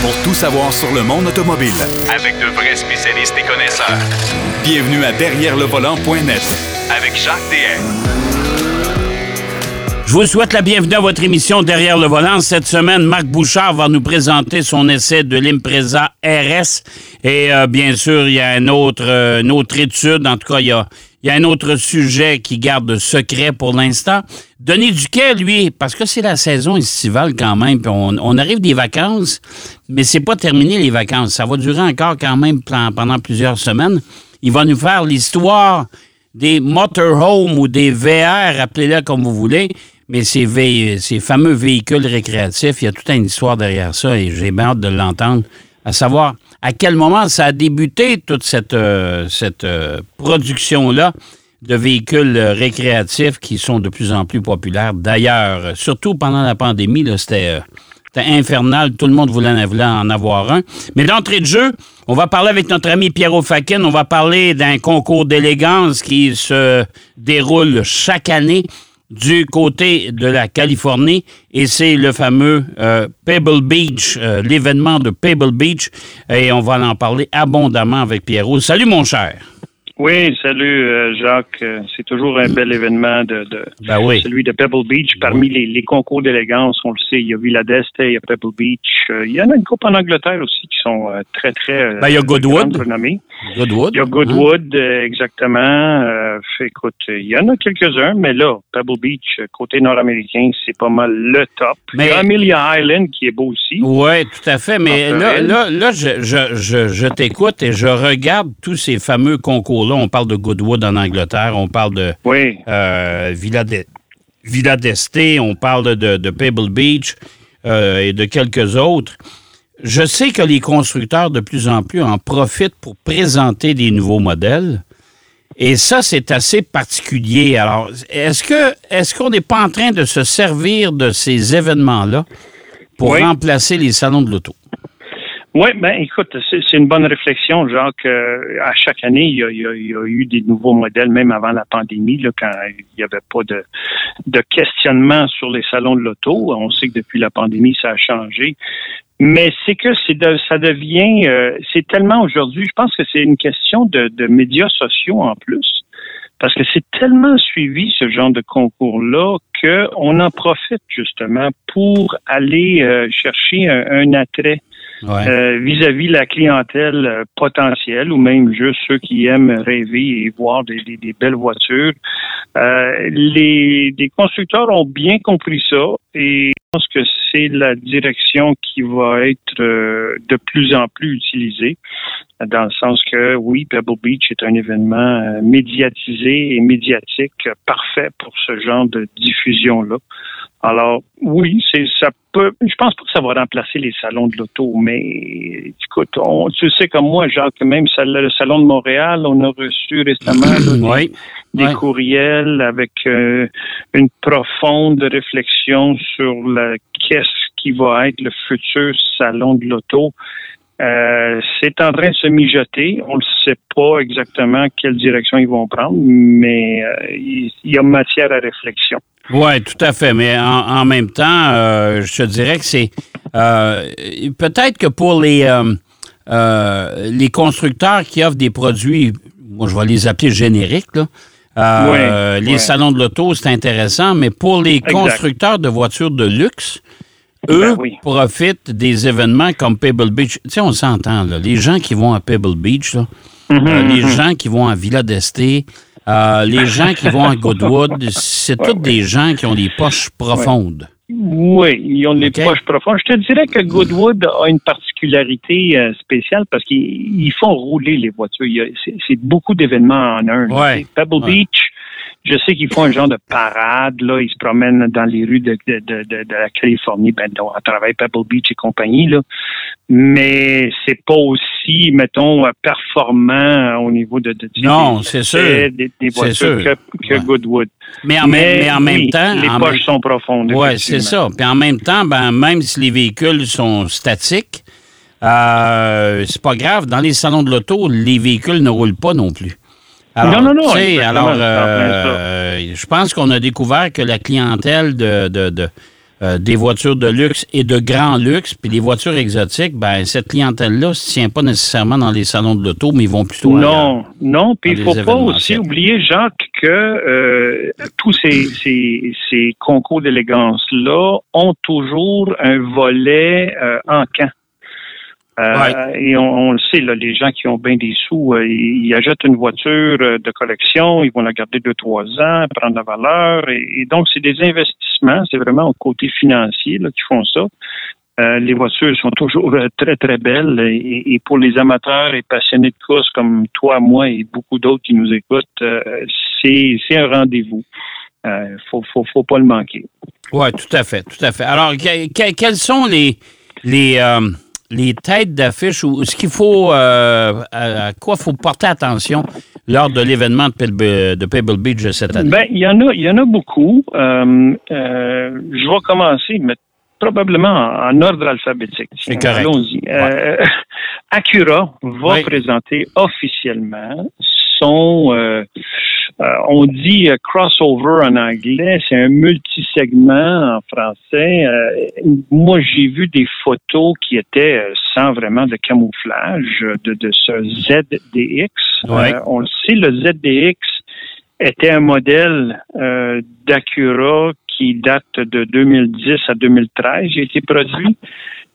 pour tout savoir sur le monde automobile. Avec de vrais spécialistes et connaisseurs. Bienvenue à Derrière le volant.net Avec Jacques DM. Je vous souhaite la bienvenue à votre émission Derrière le volant. Cette semaine, Marc Bouchard va nous présenter son essai de l'Impreza RS. Et euh, bien sûr, il y a une autre, euh, une autre étude. En tout cas, il y a, il y a un autre sujet qui garde secret pour l'instant. Denis Duquet, lui, parce que c'est la saison estivale quand même, puis on, arrive des vacances, mais c'est pas terminé les vacances. Ça va durer encore quand même pendant plusieurs semaines. Il va nous faire l'histoire des motorhomes ou des VR, appelez-le comme vous voulez, mais ces, fameux véhicules récréatifs, il y a toute une histoire derrière ça et j'ai hâte de l'entendre, à savoir à quel moment ça a débuté, toute cette, euh, cette euh, production-là de véhicules euh, récréatifs qui sont de plus en plus populaires. D'ailleurs, surtout pendant la pandémie, c'était... infernal. Tout le monde voulait en, voulait en avoir un. Mais d'entrée de jeu, on va parler avec notre ami Pierrot Fakin. On va parler d'un concours d'élégance qui se déroule chaque année du côté de la Californie. Et c'est le fameux euh, Pebble Beach, euh, l'événement de Pebble Beach. Et on va en parler abondamment avec Pierrot. Salut, mon cher. Oui, salut euh, Jacques. Euh, C'est toujours un bel événement de, de Ben oui. celui de Pebble Beach. Parmi les, les concours d'élégance, on le sait, il y a Villa d'Este, il y a Pebble Beach. Euh, il y en a une coupe en Angleterre aussi qui sont très, très Ben, il y a Goodwood. Goodwood. Il y a Goodwood, euh, exactement. Euh, écoute, il y en a quelques-uns, mais là, Pebble Beach, côté nord-américain, c'est pas mal le top. Mais- Il y a Amelia Island qui est beau aussi. Oui, tout à fait. Mais là, là, là, je, je, je, je t'écoute et je regarde tous ces fameux concours-là. On parle de Goodwood en Angleterre, on parle de Oui, euh, Villa, de, Villa d'Este, on parle de, de Pebble Beach euh, et de quelques autres. Je sais que les constructeurs, de plus en plus, en profitent pour présenter des nouveaux modèles. Et ça, c'est assez particulier. Alors, est-ce que est-ce qu'on n'est pas en train de se servir de ces événements-là pour Oui. remplacer les salons de l'auto? Oui, ben écoute, c'est une bonne réflexion, Jacques. Euh, à chaque année, il y, a, il y a- il y a eu des nouveaux modèles, même avant la pandémie, là, quand il n'y avait pas de, de questionnement sur les salons de l'auto. On sait que depuis la pandémie, ça a changé. Mais c'est que c'est de- ça devient, euh, c'est tellement aujourd'hui, je pense que c'est une question de, de médias sociaux en plus. Parce que c'est tellement suivi ce genre de concours-là qu'on en profite justement pour aller euh, chercher un, un attrait Ouais. euh, vis-à-vis la clientèle euh, potentielle ou même juste ceux qui aiment rêver et voir des, des- des belles voitures. Euh, les, les constructeurs ont bien compris ça et je pense que c'est la direction qui va être euh, de plus en plus utilisée dans le sens que oui, Pebble Beach est un événement médiatisé et médiatique parfait pour ce genre de Alors, oui, c'est ça peut. Je pense pas que ça va remplacer les salons de l'auto, mais écoute, on, tu sais comme moi, Jacques, même le salon de Montréal, on a reçu récemment là, des- Oui. des Ouais. courriels avec euh, une profonde réflexion sur la qu'est-ce qui va être le futur salon de l'auto. Euh, c'est en train de se mijoter. On ne sait pas exactement quelle direction ils vont prendre, mais euh, il y a matière à réflexion. Oui, tout à fait. Mais en, en même temps, euh, je te dirais que c'est peut-être que pour les les constructeurs qui offrent des produits, moi je vais les appeler génériques, là. Ouais, les ouais. salons de l'auto, c'est intéressant, mais pour les Exact. constructeurs de voitures de luxe, eux Ben oui. profitent des événements comme Pebble Beach. Tu sais, on s'entend, là. Les gens qui vont à Pebble Beach, là, Mhm, euh, les gens qui vont à Villa d'Este, euh, les gens qui vont à Goodwood, c'est Ouais, tous ouais. des gens qui ont des poches profondes. Oui, ils ont des poches profondes. Je te dirais que Goodwood a une particularité euh, spéciale parce qu'ils ils font rouler les voitures. C'est beaucoup d'événements en un. Ouais. Pebble. Beach, je sais qu'ils font un genre de parade. Là, ils se promènent dans les rues de, de, de, la Californie, ben, dont- à travers Pebble Beach et compagnie. Là. Mais c'est pas aussi, mettons, euh, performant au niveau de, Non, des c'est sûr. des, voitures sûr. que, que Ouais. Goodwood. Mais en, même, mais en même oui, temps. les en poches même- sont profondes. Oui, c'est ça. Puis en même temps, ben, même si les véhicules sont statiques, euh, c'est pas grave. Dans les salons de l'auto, les véhicules ne roulent pas non plus. Non, non, non, exactement, alors, euh, je pense qu'on a découvert que la clientèle de, de, de, euh, des voitures de luxe et de grand luxe, puis les voitures exotiques, ben cette clientèle-là ne se tient pas nécessairement dans les salons de l'auto, mais ils vont plutôt Non, non, puis il dans faut pas aussi oublier, Jacques, que euh, tous ces, ces, ces concours d'élégance-là ont toujours un volet euh, en camp. Euh, Et on, on le sait, là, les gens qui ont bien des sous, euh, ils, ils achètent une voiture euh, de collection, ils vont la garder deux, trois ans, prendre la valeur. Et, et donc, c'est des investissements, c'est vraiment au côté financier là, qui font ça. Euh, les voitures sont toujours très, très belles. Et, et pour les amateurs et passionnés de course comme toi, moi et beaucoup d'autres qui nous écoutent, c'est un rendez-vous. Euh, faut, faut, faut pas le manquer. Oui, tout à fait, tout à fait. Alors, que- que- quelles sont les, les, les têtes d'affiche ou ce qu'il faut, euh, à, quoi faut porter attention lors de l'événement de, Pebble- Beach cette année? Ben, il y en a, il y en a beaucoup. Euh, euh, je vais commencer, mais probablement en, ordre alphabétique. C'est. Allons-y. Euh, Acura va Oui. présenter officiellement son, euh, euh, on dit euh, crossover en anglais, c'est un multisegment en français. Euh, moi, j'ai vu des photos qui étaient euh, sans vraiment de camouflage de, de ce ZDX. Ouais. On le sait, le ZDX était un modèle euh, d'Acura qui date de 2010 à 2013, il a été produit,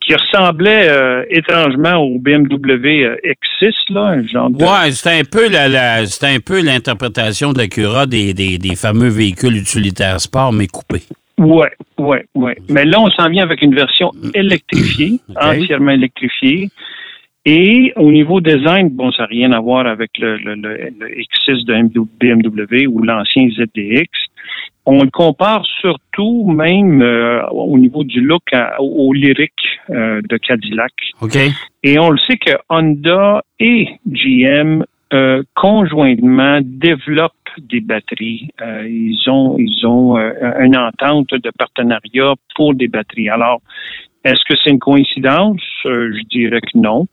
qui ressemblait euh, étrangement au BMW euh, X6, là, un genre de... Ouais, c'est un peu la, la- c'est un peu l'interprétation d'Acura des, des, des fameux véhicules utilitaires sport, mais coupés. Ouais, ouais, ouais. Mais là, on s'en vient avec une version électrifiée, OK. entièrement électrifiée. Et au niveau design, bon, ça n'a rien à voir avec le, le, le, le X6 de BMW ou l'ancien ZDX. On le compare surtout même euh, au niveau du look à- au lyrique euh, de Cadillac. OK? Et on le sait que Honda et GM euh, conjointement développent des batteries. Ils ont ils ont une entente de partenariat pour des batteries. Alors, est-ce que c'est une coïncidence? Euh, je dirais que non.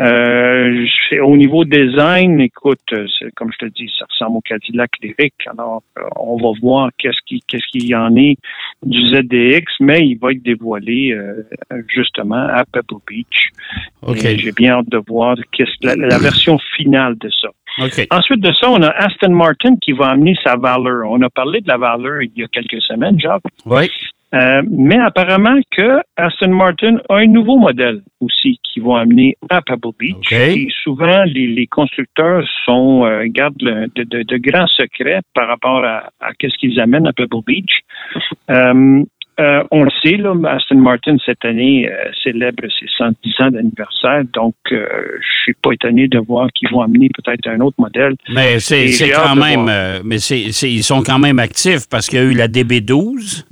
Euh, au niveau design, écoute, euh, comme je te dis, ça ressemble au Cadillac Lyric. Alors, euh, on va voir qu'est-ce qui qu'est-ce qu'il y en est du ZDX, mais il va être dévoilé euh, justement à Pebble Beach. J'ai bien hâte de voir qu'est-ce la, la version finale de ça. Ensuite de ça, on a Aston Martin qui va amener sa Valor. On a parlé de la Valor il y a quelques semaines, Jacques. Oui. Euh, mais apparemment que Aston Martin a un nouveau modèle aussi qu'ils vont amener à Pebble Beach. Et souvent, les, les constructeurs sont euh, gardent le- de, de- de grands secrets par rapport à, à qu'est-ce qu'ils amènent à Pebble Beach. Euh, euh, on le sait, là, Aston Martin cette année euh, célèbre ses 110 ans d'anniversaire, donc euh, je suis pas étonné de voir qu'ils vont amener peut-être un autre modèle. Mais c'est quand même. mais c'est- ils sont quand même actifs parce qu'il y a eu la DB12,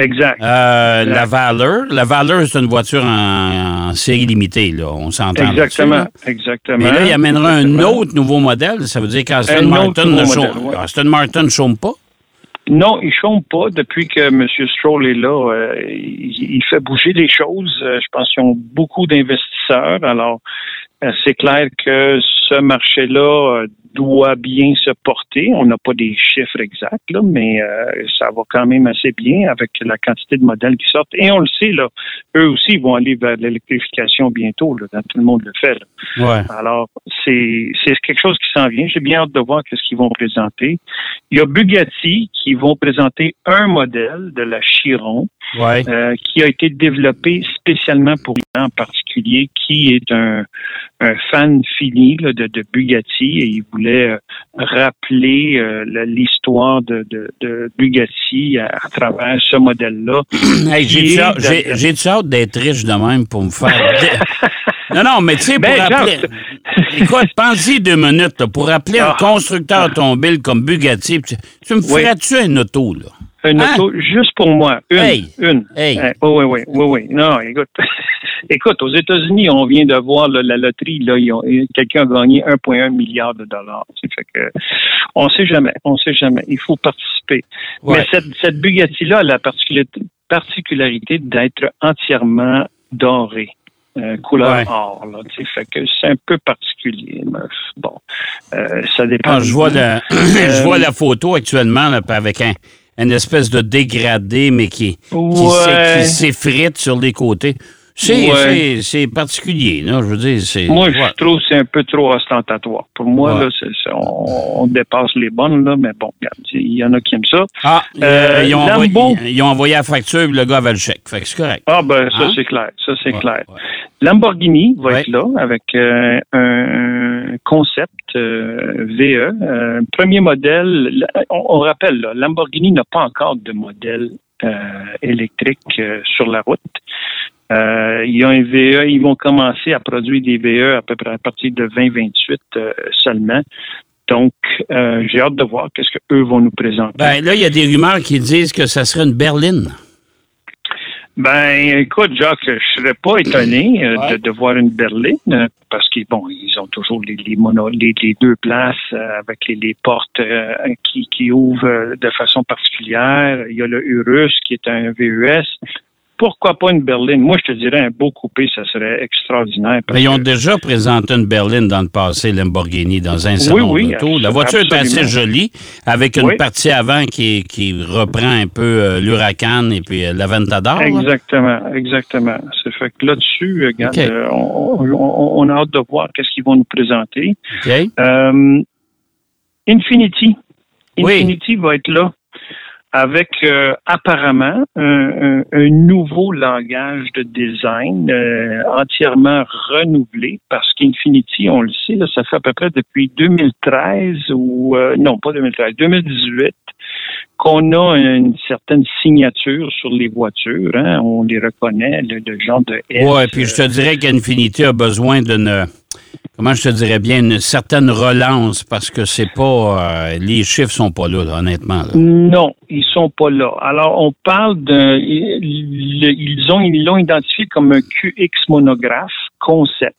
Exact. euh, la Valor. La Valor, c'est une voiture en, en série limitée, là. On s'entend. Exactement, là. exactement. Mais là, il amènera un autre nouveau modèle. Ça veut dire qu'Aston Martin ne chôme, ouais. Aston Martin ne chôme pas? Non, il chôme pas. Depuis que M. Stroll est là, euh, il, il fait bouger les choses. Euh, je pense qu'ils ont beaucoup d'investisseurs. Alors, c'est clair que ce marché-là doit bien se porter. On n'a pas des chiffres exacts, là, mais euh, ça va quand même assez bien avec la quantité de modèles qui sortent. Et on le sait, là, eux aussi vont aller vers l'électrification bientôt. Là, dans- tout le monde le fait. là. Ouais. Alors, c'est c'est quelque chose qui s'en vient. J'ai bien hâte de voir ce qu'ils vont présenter. Il y a Bugatti qui vont présenter un modèle de la Chiron Ouais. euh, qui a été développé spécialement pour lui en particulier, qui est un, un fan fini là, de, de Bugatti et il voulait euh, rappeler euh, l'histoire de, de, de Bugatti à, à travers ce modèle-là. Hey, j'ai- j'ai-tu hâte d'être riche de même pour me faire. non, non, mais tu sais, pour Ben, rappeler. Écoute, pense-y deux minutes, là, pour rappeler un Ah. constructeur automobile comme Bugatti. Tu, tu me Oui. ferais-tu un auto, là? Une Hein? auto juste pour moi. Une. Hey. Une. Hey. Euh, oui, oui, oui, oui. Non, écoute. écoute, aux États-Unis, on vient de voir là, la loterie. Là, quelqu'un a gagné 1,1 milliard de dollars. Tu sais, fait que, on sait jamais. On sait jamais. Il faut participer. Ouais. Mais cette, cette Bugatti-là a la particularité, d'être entièrement dorée. euh, couleur Ouais. or, là, fait que c'est un peu particulier. mais bon, euh, ça dépend. Ah, je, vois le- je vois la photo actuellement là, avec un, une espèce de dégradé, mais qui, qui Ouais. s'é- qui s'effrite sur les côtés. C'est Ouais. particulier, là, je veux dire. c'est- Moi, ouais. je trouve que c'est un peu trop ostentatoire. Pour moi, Ouais. là, on, on dépasse les bonnes, là, mais bon, il y en a qui aiment ça. Ah, euh, Euh, ils, ont envoyé, ils ont envoyé la facture, le gars avait le chèque. Fait que c'est correct. Ah, ben, ça, Hein? c'est clair. Ça, c'est clair. Lamborghini va être là avec euh, un concept euh, VE. Euh, premier modèle, on, rappelle, Lamborghini n'a pas encore de modèle euh, électrique sur la route. Il y a un VE, ils vont commencer à produire des VE à peu près à partir de 2028 euh, seulement. Donc, j'ai hâte de voir qu'est-ce qu'eux vont nous présenter. Ben là, il y a des rumeurs qui disent que ça serait une berline. Ben, écoute, Jacques, je serais pas étonné euh, Ouais. de, de voir une berline euh, parce qu'ils bon, ils ont toujours les, les, mono- les, les deux places euh, avec les, les portes euh, qui, qui ouvrent de façon particulière. Il y a le Urus qui est un VUS. Pourquoi pas une berline? Moi, je te dirais un beau coupé, ça serait extraordinaire. Mais ils ont déjà présenté une berline dans le passé, Lamborghini, dans un salon oui, d'auto. La voiture est assez jolie, avec une Oui. partie avant qui, qui reprend un peu euh, l'Huracan et puis euh, l'Aventador. là. Exactement, exactement. C'est fait que là-dessus, regarde, euh, on, on- on a hâte de voir qu'est-ce qu'ils vont nous présenter. Euh, Infinity. Oui. Infinity va être là avec euh, apparemment un, un- un nouveau langage de design euh, entièrement renouvelé parce qu'Infinity, on le sait, là, ça fait à peu près depuis 2013 ou euh, non pas 2013, 2018 qu'on a une certaine signature sur les voitures. Hein, on les reconnaît, le, le genre de S, Ouais, puis je te dirais qu'Infinity a besoin d'une. Comment je te dirais bien, une certaine relance parce que c'est pas. euh, les chiffres sont pas là, là, honnêtement. là. Non, ils sont pas là. Alors, on parle d'un. Ils ont ils l'ont identifié comme un QX monographe concept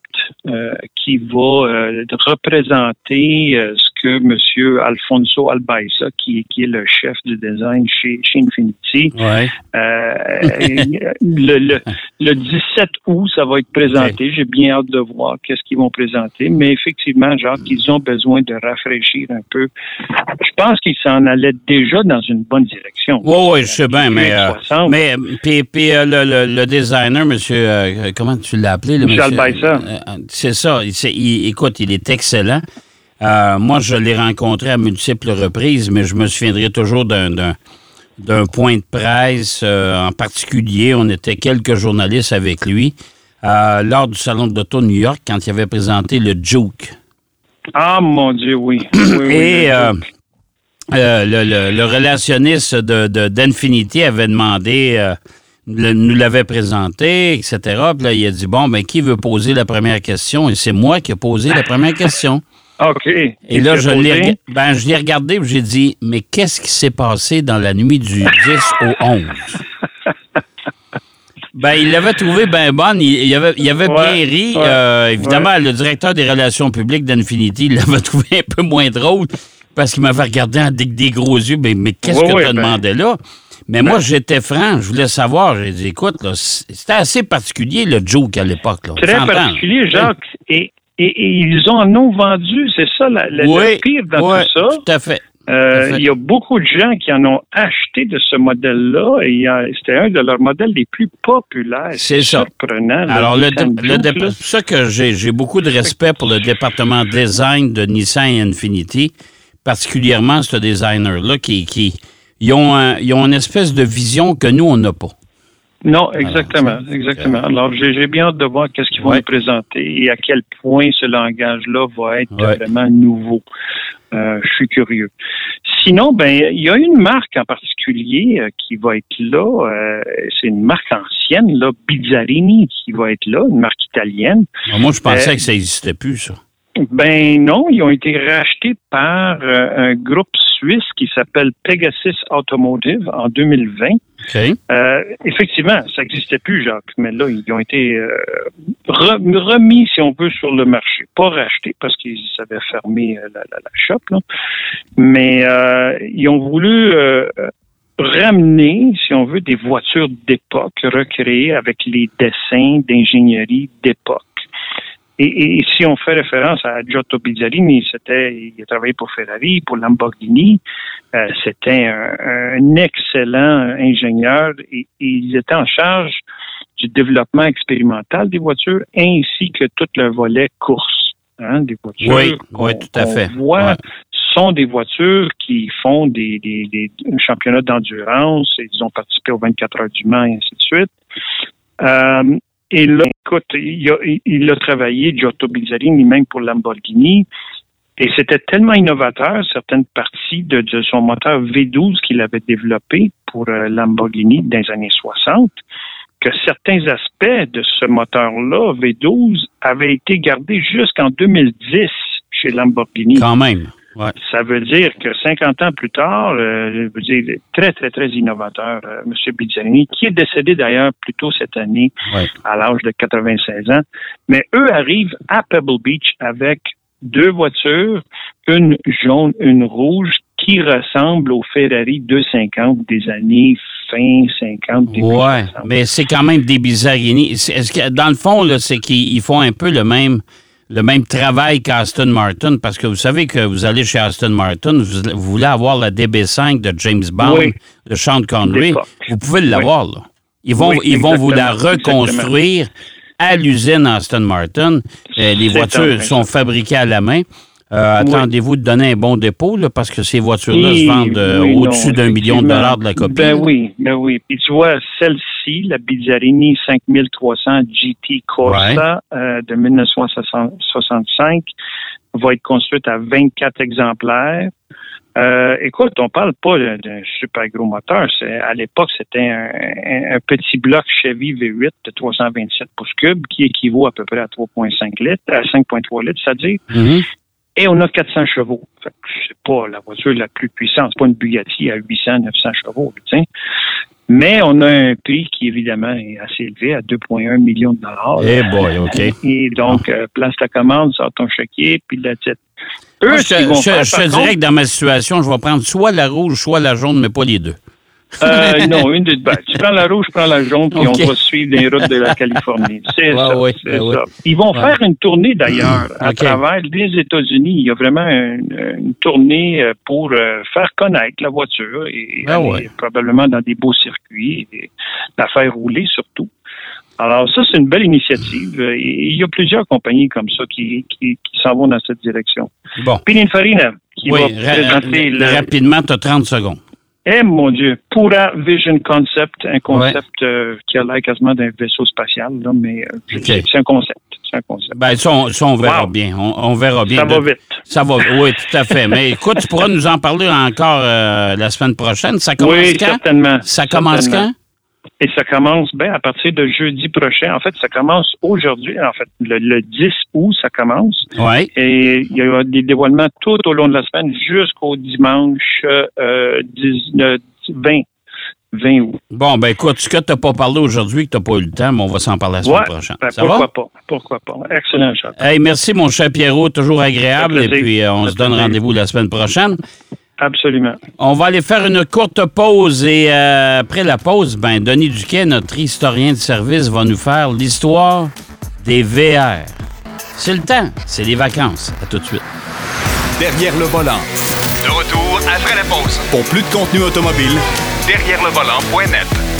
euh, qui va euh, représenter euh, ce que M. Alfonso Albaisa, qui, qui est le chef du design chez, chez Infinity, Ouais. euh, le, le, le 17 août, ça va être présenté. J'ai bien hâte de voir qu'est-ce qu'ils vont présenter. Mais effectivement, genre, qu'ils ont besoin de rafraîchir un peu. Je pense qu'ils s'en allaient déjà dans une bonne direction. Oui, oui, je sais bien, mais. euh, 60. mais puis, puis, euh, le, le- designer, monsieur. euh, comment tu l'as appelé? Le Michel. Euh, euh, c'est ça. Il- écoute, il est excellent. Euh, moi, je l'ai rencontré à multiples reprises, mais je me souviendrai toujours d'un. point de presse euh, en particulier. On était quelques journalistes avec lui euh, lors du Salon de l'Auto de New York quand il avait présenté le Juke. Ah, mon Dieu, oui. Et le- euh, le, le- le relationniste de, de- d'Infinity avait demandé, le- nous l'avait présenté, etc. Puis là, il a dit, bon, ben qui veut poser la première question? Et c'est moi qui ai posé la première question. OK. Et là, je l'ai, ben, je l'ai regardé et j'ai dit, mais qu'est-ce qui s'est passé dans la nuit du 10 au 11? Ben, il l'avait trouvé bien bonne. Il, il avait, il avait Ouais, bien ri. ouais, Euh, évidemment, le directeur des relations publiques d'Infinity il l'avait trouvé un peu moins drôle parce qu'il m'avait regardé avec des gros yeux. Mais, mais qu'est-ce que tu as ben- demandé là? Mais moi, j'étais franc. Je voulais savoir. J'ai dit, écoute, là, c'était assez particulier, le joke à l'époque. Très particulier, Jacques. Et, et, et ils en ont vendu, c'est ça la, la- Oui, le pire dans oui, tout ça. tout à fait. Euh, Tout à fait. il y a beaucoup de gens qui en ont acheté de ce modèle-là et c'était un de leurs modèles les plus populaires. C'est ça. Surprenant. Alors, le, c'est pour ça que j'ai beaucoup de respect pour le département design de Nissan Infinity, particulièrement ce designer-là, qui, qui ils ont, un- ils ont une espèce de vision que nous, on n'a pas. Non, exactement, exactement. Alors, j'ai bien hâte de voir qu'est-ce qu'ils vont Ouais. nous présenter et à quel point ce langage-là va être Ouais. vraiment nouveau. Euh, je suis curieux. Sinon, ben, il y a une marque en particulier euh, qui va être là. euh, c'est une marque ancienne, là, Bizzarini, qui va être là, une marque italienne. Moi, je pensais Euh, que ça n'existait plus, ça. Ben non, ils ont été rachetés par euh, un groupe suisse qui s'appelle Pegasus Automotive en 2020. OK. Euh, effectivement, ça n'existait plus, Jacques, mais là, ils ont été euh, re- remis, si on veut, sur le marché. Pas rachetés parce qu'ils avaient fermé euh, la, la, la shop, là. mais euh, ils ont voulu euh, ramener, si on veut, des voitures d'époque recréées avec les dessins d'ingénierie d'époque. Et, si on fait référence à Giotto Bizzarini, c'était, il a travaillé pour Ferrari, pour Lamborghini. Euh, c'était un, excellent ingénieur et, il était en charge du développement expérimental des voitures ainsi que tout le volet course hein, des voitures. Oui, oui, tout à fait. Voit, sont des voitures qui font des, des, championnats d'endurance. Ils ont participé aux 24 heures du Mans et ainsi de suite. Euh, et là, écoute, il a, il travaillé, Giotto Bizzarini, même pour Lamborghini. Et c'était tellement innovateur, certaines parties de, son moteur V12 qu'il avait développé pour euh, Lamborghini dans les années 60, que certains aspects de ce moteur-là, V12, avaient été gardés jusqu'en 2010 chez Lamborghini. Ça veut dire que 50 ans plus tard, euh, je veux dire, très, très, très innovateur, euh, M. Bizzani, qui est décédé d'ailleurs plus tôt cette année, à l'âge de 96 ans. Mais eux arrivent à Pebble Beach avec deux voitures, une jaune, une rouge, qui ressemblent au Ferrari 250 des années fin 50. Ouais, mais c'est quand même des Bizzarini. Est-ce que, dans le fond, c'est qu'ils font un peu le même le même travail qu'Aston Martin, parce que vous savez que vous allez chez Aston Martin, vous, voulez avoir la DB5 de James Bond, de Sean Connery, vous pouvez l'avoir. Là. Ils vont, ils vont vous la reconstruire à l'usine Aston Martin. Euh, les voitures sont fabriquées à la main. Euh, attendez-vous de donner un bon dépôt, là, parce que ces voitures-là se vendent euh, au-dessus d'un million de dollars de la copie. Ben oui, ben oui. Puis tu vois, celle-ci, la Bizzarini 5300 GT Corsa euh, de 1965, va être construite à 24 exemplaires. écoute, on parle pas d'un super gros moteur. À l'époque, c'était un, petit bloc Chevy V8 de 327 pouces cubes qui équivaut à peu près à 3,5 litres, à 5,3 litres, c'est-à-dire. Mm-hmm. Et on a 400 chevaux. C'est pas la voiture la plus puissante. C'est pas une Bugatti à 800, 900 chevaux. Mais on a un prix qui, évidemment, est assez élevé, à 2,1 millions de dollars. Eh boy, OK. Et donc, euh, place ta commande, sort ton chéquier, puis la tête. Eux, je, je, dirais que dans ma situation, je vais prendre soit la rouge, soit la jaune, mais pas les deux. Euh, non, une des deux. Tu prends la rouge, je prends la jaune, puis on va suivre les routes de la Californie. C'est ça. Ben ça. Ils vont faire une tournée d'ailleurs à travers les États-Unis. Il y a vraiment une, tournée euh, pour euh, faire connaître la voiture et, ben probablement dans des beaux circuits et la faire rouler surtout. Alors ça, c'est une belle initiative. il y a plusieurs compagnies comme ça qui, qui, s'en vont dans cette direction. Bon. Pininfarina, qui va présenter... Rapidement, tu as 30 secondes. Eh mon Dieu, Pura Vision Concept, un concept euh, qui a l'air quasiment d'un vaisseau spatial, là, mais euh, c'est un concept. C'est un concept. Ben, ça, on, verra bien. On, verra bien. Ça va vite. Ça va, oui, tout à fait. mais écoute, tu pourras nous en parler encore euh, la semaine prochaine. Ça commence oui, quand? certainement. Ça commence quand? Et ça commence ben, à partir de jeudi prochain. En fait, ça commence aujourd'hui. En fait, le, 10 août, ça commence. Ouais. Et il y a des dévoilements tout au long de la semaine jusqu'au dimanche euh, 20 20 août. Bon, ben écoute, ce que tu n'as pas parlé aujourd'hui, que tu n'as pas eu le temps, mais on va s'en parler la semaine prochaine. Ben, pourquoi pas? Pourquoi pas? Excellent, Charles. Hey, merci, mon cher Pierrot. Toujours agréable. Et puis, euh, on se donne rendez-vous la semaine prochaine. Absolument. On va aller faire une courte pause et euh, après la pause, ben Denis Duquet, notre historien de service, va nous faire l'histoire des VR. C'est le temps, c'est les vacances. À tout de suite. Derrière le volant. De retour après la pause. Pour plus de contenu automobile, derrière le volant.net.